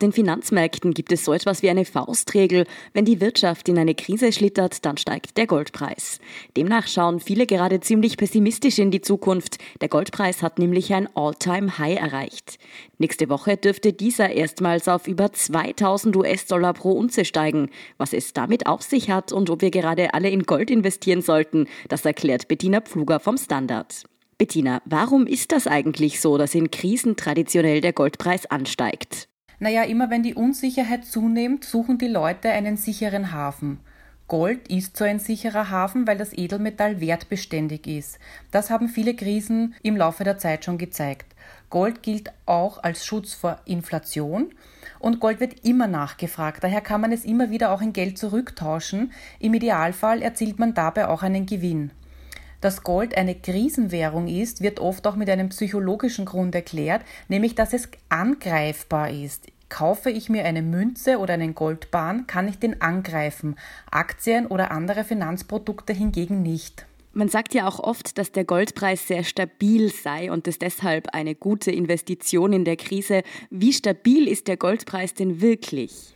Den Finanzmärkten gibt es so etwas wie eine Faustregel. Wenn die Wirtschaft in eine Krise schlittert, dann steigt der Goldpreis. Demnach schauen viele gerade ziemlich pessimistisch in die Zukunft. Der Goldpreis hat nämlich ein All-Time-High erreicht. Nächste Woche dürfte dieser erstmals auf über 2000 US-Dollar pro Unze steigen. Was es damit auf sich hat und ob wir gerade alle in Gold investieren sollten, das erklärt Bettina Pfluger vom Standard. Bettina, warum ist das eigentlich so, dass in Krisen traditionell der Goldpreis ansteigt? Naja, immer wenn die Unsicherheit zunimmt, suchen die Leute einen sicheren Hafen. Gold ist so ein sicherer Hafen, weil das Edelmetall wertbeständig ist. Das haben viele Krisen im Laufe der Zeit schon gezeigt. Gold gilt auch als Schutz vor Inflation und Gold wird immer nachgefragt. Daher kann man es immer wieder auch in Geld zurücktauschen. Im Idealfall erzielt man dabei auch einen Gewinn. Dass Gold eine Krisenwährung ist, wird oft auch mit einem psychologischen Grund erklärt, nämlich dass es angreifbar ist. Kaufe ich mir eine Münze oder einen Goldbahn, kann ich den angreifen. Aktien oder andere Finanzprodukte hingegen nicht. Man sagt ja auch oft, dass der Goldpreis sehr stabil sei und es deshalb eine gute Investition in der Krise. Wie stabil ist der Goldpreis denn wirklich?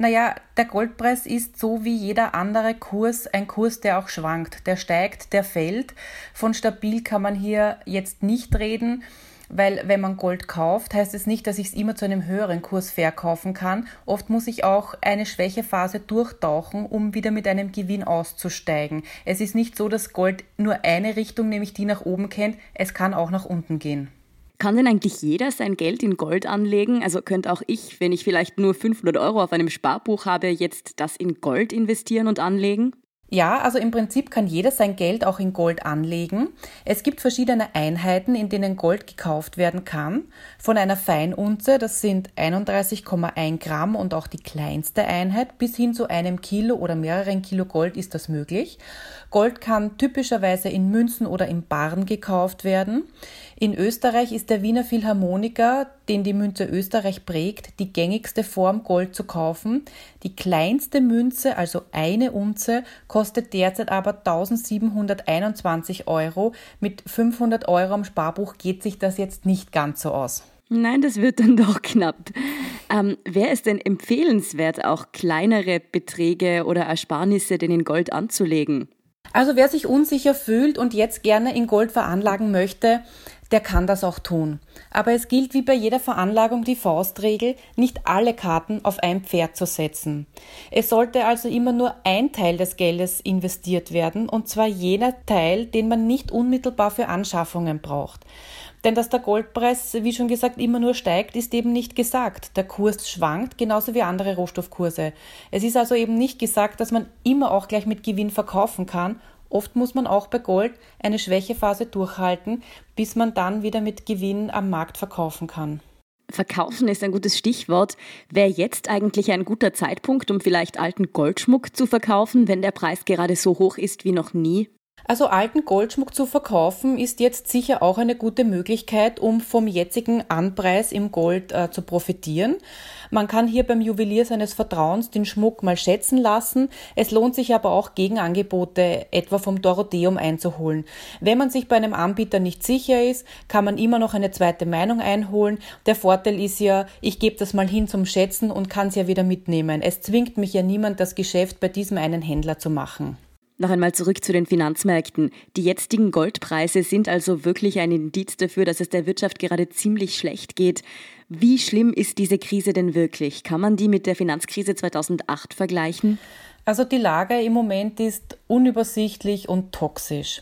Naja, der Goldpreis ist so wie jeder andere Kurs ein Kurs, der auch schwankt. Der steigt, der fällt. Von stabil kann man hier jetzt nicht reden, weil wenn man Gold kauft, heißt es nicht, dass ich es immer zu einem höheren Kurs verkaufen kann. Oft muss ich auch eine Schwächephase durchtauchen, um wieder mit einem Gewinn auszusteigen. Es ist nicht so, dass Gold nur eine Richtung, nämlich die nach oben kennt. Es kann auch nach unten gehen. Kann denn eigentlich jeder sein Geld in Gold anlegen? Also könnte auch ich, wenn ich vielleicht nur 500 Euro auf einem Sparbuch habe, jetzt das in Gold investieren und anlegen? Ja, also im Prinzip kann jeder sein Geld auch in Gold anlegen. Es gibt verschiedene Einheiten, in denen Gold gekauft werden kann. Von einer Feinunze, das sind 31,1 Gramm und auch die kleinste Einheit, bis hin zu einem Kilo oder mehreren Kilo Gold ist das möglich. Gold kann typischerweise in Münzen oder in Barren gekauft werden. In Österreich ist der Wiener Philharmoniker, den die Münze Österreich prägt, die gängigste Form, Gold zu kaufen. Die kleinste Münze, also eine Unze, kostet derzeit aber 1721 Euro. Mit 500 Euro am Sparbuch geht sich das jetzt nicht ganz so aus. Nein, das wird dann doch knapp. Ähm, Wäre es denn empfehlenswert, auch kleinere Beträge oder Ersparnisse denn in Gold anzulegen? Also wer sich unsicher fühlt und jetzt gerne in Gold veranlagen möchte, der kann das auch tun. Aber es gilt wie bei jeder Veranlagung die Faustregel, nicht alle Karten auf ein Pferd zu setzen. Es sollte also immer nur ein Teil des Geldes investiert werden, und zwar jener Teil, den man nicht unmittelbar für Anschaffungen braucht. Denn dass der Goldpreis, wie schon gesagt, immer nur steigt, ist eben nicht gesagt. Der Kurs schwankt, genauso wie andere Rohstoffkurse. Es ist also eben nicht gesagt, dass man immer auch gleich mit Gewinn verkaufen kann Oft muss man auch bei Gold eine Schwächephase durchhalten, bis man dann wieder mit Gewinn am Markt verkaufen kann. Verkaufen ist ein gutes Stichwort. Wäre jetzt eigentlich ein guter Zeitpunkt, um vielleicht alten Goldschmuck zu verkaufen, wenn der Preis gerade so hoch ist wie noch nie? Also alten Goldschmuck zu verkaufen ist jetzt sicher auch eine gute Möglichkeit, um vom jetzigen Anpreis im Gold äh, zu profitieren. Man kann hier beim Juwelier seines Vertrauens den Schmuck mal schätzen lassen. Es lohnt sich aber auch Gegenangebote etwa vom Dorotheum einzuholen. Wenn man sich bei einem Anbieter nicht sicher ist, kann man immer noch eine zweite Meinung einholen. Der Vorteil ist ja, ich gebe das mal hin zum Schätzen und kann es ja wieder mitnehmen. Es zwingt mich ja niemand, das Geschäft bei diesem einen Händler zu machen. Noch einmal zurück zu den Finanzmärkten. Die jetzigen Goldpreise sind also wirklich ein Indiz dafür, dass es der Wirtschaft gerade ziemlich schlecht geht. Wie schlimm ist diese Krise denn wirklich? Kann man die mit der Finanzkrise 2008 vergleichen? Also die Lage im Moment ist unübersichtlich und toxisch.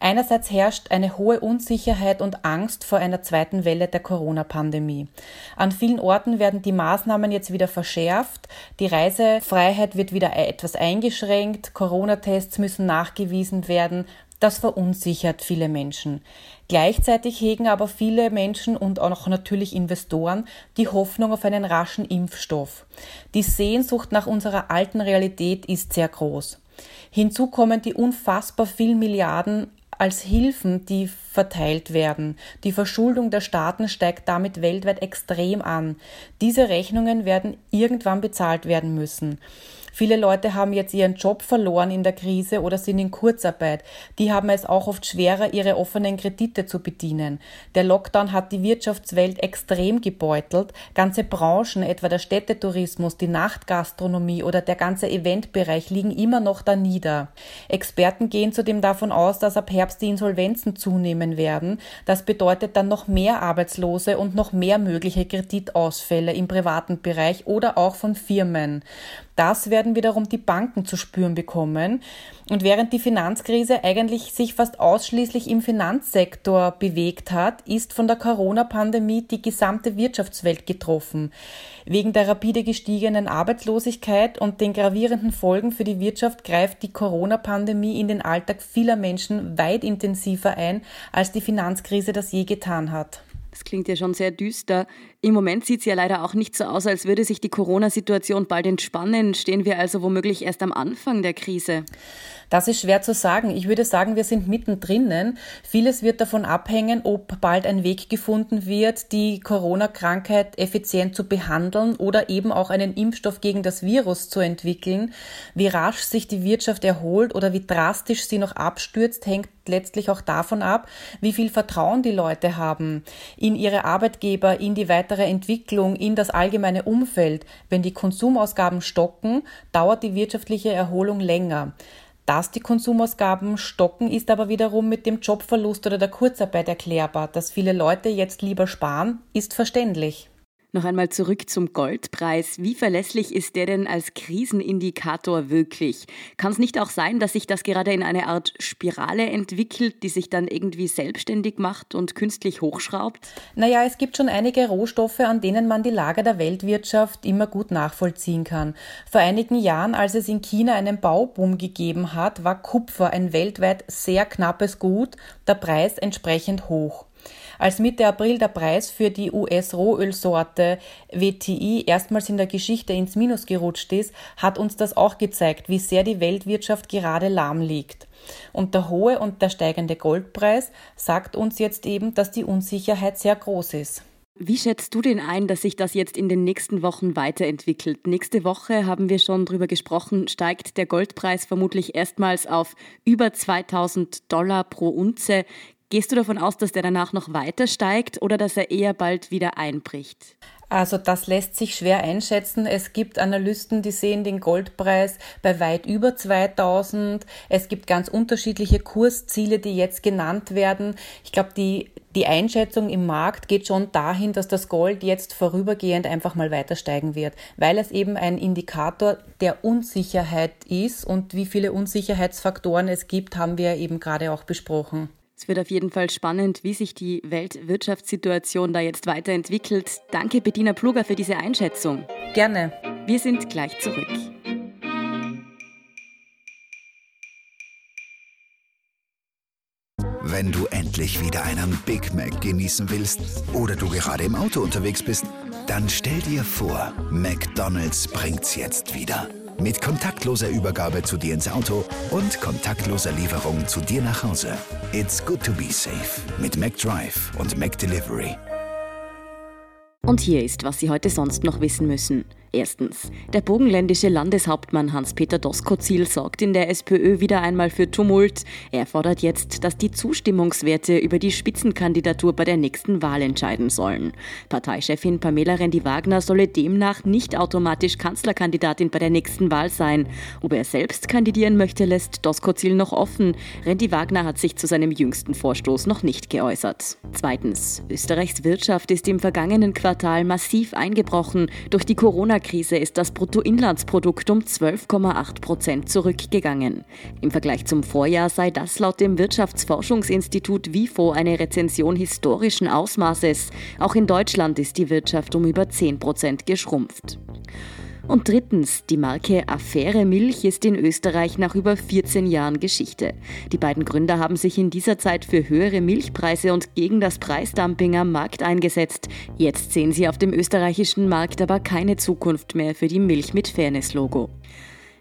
Einerseits herrscht eine hohe Unsicherheit und Angst vor einer zweiten Welle der Corona-Pandemie. An vielen Orten werden die Maßnahmen jetzt wieder verschärft, die Reisefreiheit wird wieder etwas eingeschränkt, Corona-Tests müssen nachgewiesen werden, das verunsichert viele Menschen. Gleichzeitig hegen aber viele Menschen und auch natürlich Investoren die Hoffnung auf einen raschen Impfstoff. Die Sehnsucht nach unserer alten Realität ist sehr groß. Hinzu kommen die unfassbar vielen Milliarden als Hilfen, die verteilt werden. Die Verschuldung der Staaten steigt damit weltweit extrem an. Diese Rechnungen werden irgendwann bezahlt werden müssen. Viele Leute haben jetzt ihren Job verloren in der Krise oder sind in Kurzarbeit. Die haben es auch oft schwerer, ihre offenen Kredite zu bedienen. Der Lockdown hat die Wirtschaftswelt extrem gebeutelt. Ganze Branchen, etwa der Städtetourismus, die Nachtgastronomie oder der ganze Eventbereich liegen immer noch da nieder. Experten gehen zudem davon aus, dass ab Herbst die Insolvenzen zunehmen werden. Das bedeutet dann noch mehr Arbeitslose und noch mehr mögliche Kreditausfälle im privaten Bereich oder auch von Firmen. Das werden wiederum die Banken zu spüren bekommen. Und während die Finanzkrise eigentlich sich fast ausschließlich im Finanzsektor bewegt hat, ist von der Corona-Pandemie die gesamte Wirtschaftswelt getroffen. Wegen der rapide gestiegenen Arbeitslosigkeit und den gravierenden Folgen für die Wirtschaft greift die Corona-Pandemie in den Alltag vieler Menschen weit intensiver ein, als die Finanzkrise das je getan hat. Das klingt ja schon sehr düster. Im Moment sieht es ja leider auch nicht so aus, als würde sich die Corona-Situation bald entspannen. Stehen wir also womöglich erst am Anfang der Krise? Das ist schwer zu sagen. Ich würde sagen, wir sind mittendrin. Vieles wird davon abhängen, ob bald ein Weg gefunden wird, die Corona-Krankheit effizient zu behandeln oder eben auch einen Impfstoff gegen das Virus zu entwickeln. Wie rasch sich die Wirtschaft erholt oder wie drastisch sie noch abstürzt, hängt letztlich auch davon ab, wie viel Vertrauen die Leute haben in ihre Arbeitgeber, in die weitere Entwicklung, in das allgemeine Umfeld. Wenn die Konsumausgaben stocken, dauert die wirtschaftliche Erholung länger. Dass die Konsumausgaben stocken, ist aber wiederum mit dem Jobverlust oder der Kurzarbeit erklärbar. Dass viele Leute jetzt lieber sparen, ist verständlich. Noch einmal zurück zum Goldpreis. Wie verlässlich ist der denn als Krisenindikator wirklich? Kann es nicht auch sein, dass sich das gerade in eine Art Spirale entwickelt, die sich dann irgendwie selbstständig macht und künstlich hochschraubt? Naja, es gibt schon einige Rohstoffe, an denen man die Lage der Weltwirtschaft immer gut nachvollziehen kann. Vor einigen Jahren, als es in China einen Bauboom gegeben hat, war Kupfer ein weltweit sehr knappes Gut, der Preis entsprechend hoch. Als Mitte April der Preis für die US-Rohölsorte WTI erstmals in der Geschichte ins Minus gerutscht ist, hat uns das auch gezeigt, wie sehr die Weltwirtschaft gerade lahm liegt. Und der hohe und der steigende Goldpreis sagt uns jetzt eben, dass die Unsicherheit sehr groß ist. Wie schätzt du denn ein, dass sich das jetzt in den nächsten Wochen weiterentwickelt? Nächste Woche haben wir schon drüber gesprochen, steigt der Goldpreis vermutlich erstmals auf über 2000 Dollar pro Unze. Gehst du davon aus, dass der danach noch weiter steigt oder dass er eher bald wieder einbricht? Also das lässt sich schwer einschätzen. Es gibt Analysten, die sehen den Goldpreis bei weit über 2000. Es gibt ganz unterschiedliche Kursziele, die jetzt genannt werden. Ich glaube, die, die Einschätzung im Markt geht schon dahin, dass das Gold jetzt vorübergehend einfach mal weiter steigen wird, weil es eben ein Indikator der Unsicherheit ist und wie viele Unsicherheitsfaktoren es gibt, haben wir eben gerade auch besprochen. Es wird auf jeden Fall spannend, wie sich die Weltwirtschaftssituation da jetzt weiterentwickelt. Danke, Bettina Pluger, für diese Einschätzung. Gerne. Wir sind gleich zurück. Wenn du endlich wieder einen Big Mac genießen willst oder du gerade im Auto unterwegs bist, dann stell dir vor, McDonald's bringt's jetzt wieder. Mit kontaktloser Übergabe zu dir ins Auto und kontaktloser Lieferung zu dir nach Hause. It's good to be safe mit McDrive und McDelivery. Und hier ist, was Sie heute sonst noch wissen müssen. Erstens. Der burgenländische Landeshauptmann Hans-Peter Doskozil sorgt in der SPÖ wieder einmal für Tumult. Er fordert jetzt, dass die Zustimmungswerte über die Spitzenkandidatur bei der nächsten Wahl entscheiden sollen. Parteichefin Pamela Rendi-Wagner solle demnach nicht automatisch Kanzlerkandidatin bei der nächsten Wahl sein. Ob er selbst kandidieren möchte, lässt Doskozil noch offen. Rendi-Wagner hat sich zu seinem jüngsten Vorstoß noch nicht geäußert. Zweitens. Österreichs Wirtschaft ist im vergangenen Quartal massiv eingebrochen. Durch die Corona Corona-Krise ist das Bruttoinlandsprodukt um 12,8 Prozent zurückgegangen. Im Vergleich zum Vorjahr sei das laut dem Wirtschaftsforschungsinstitut WIFO eine Rezension historischen Ausmaßes. Auch in Deutschland ist die Wirtschaft um über 10 Prozent geschrumpft. Und drittens, die Marke Affäre Milch ist in Österreich nach über 14 Jahren Geschichte. Die beiden Gründer haben sich in dieser Zeit für höhere Milchpreise und gegen das Preisdumping am Markt eingesetzt. Jetzt sehen sie auf dem österreichischen Markt aber keine Zukunft mehr für die Milch mit Fairness-Logo.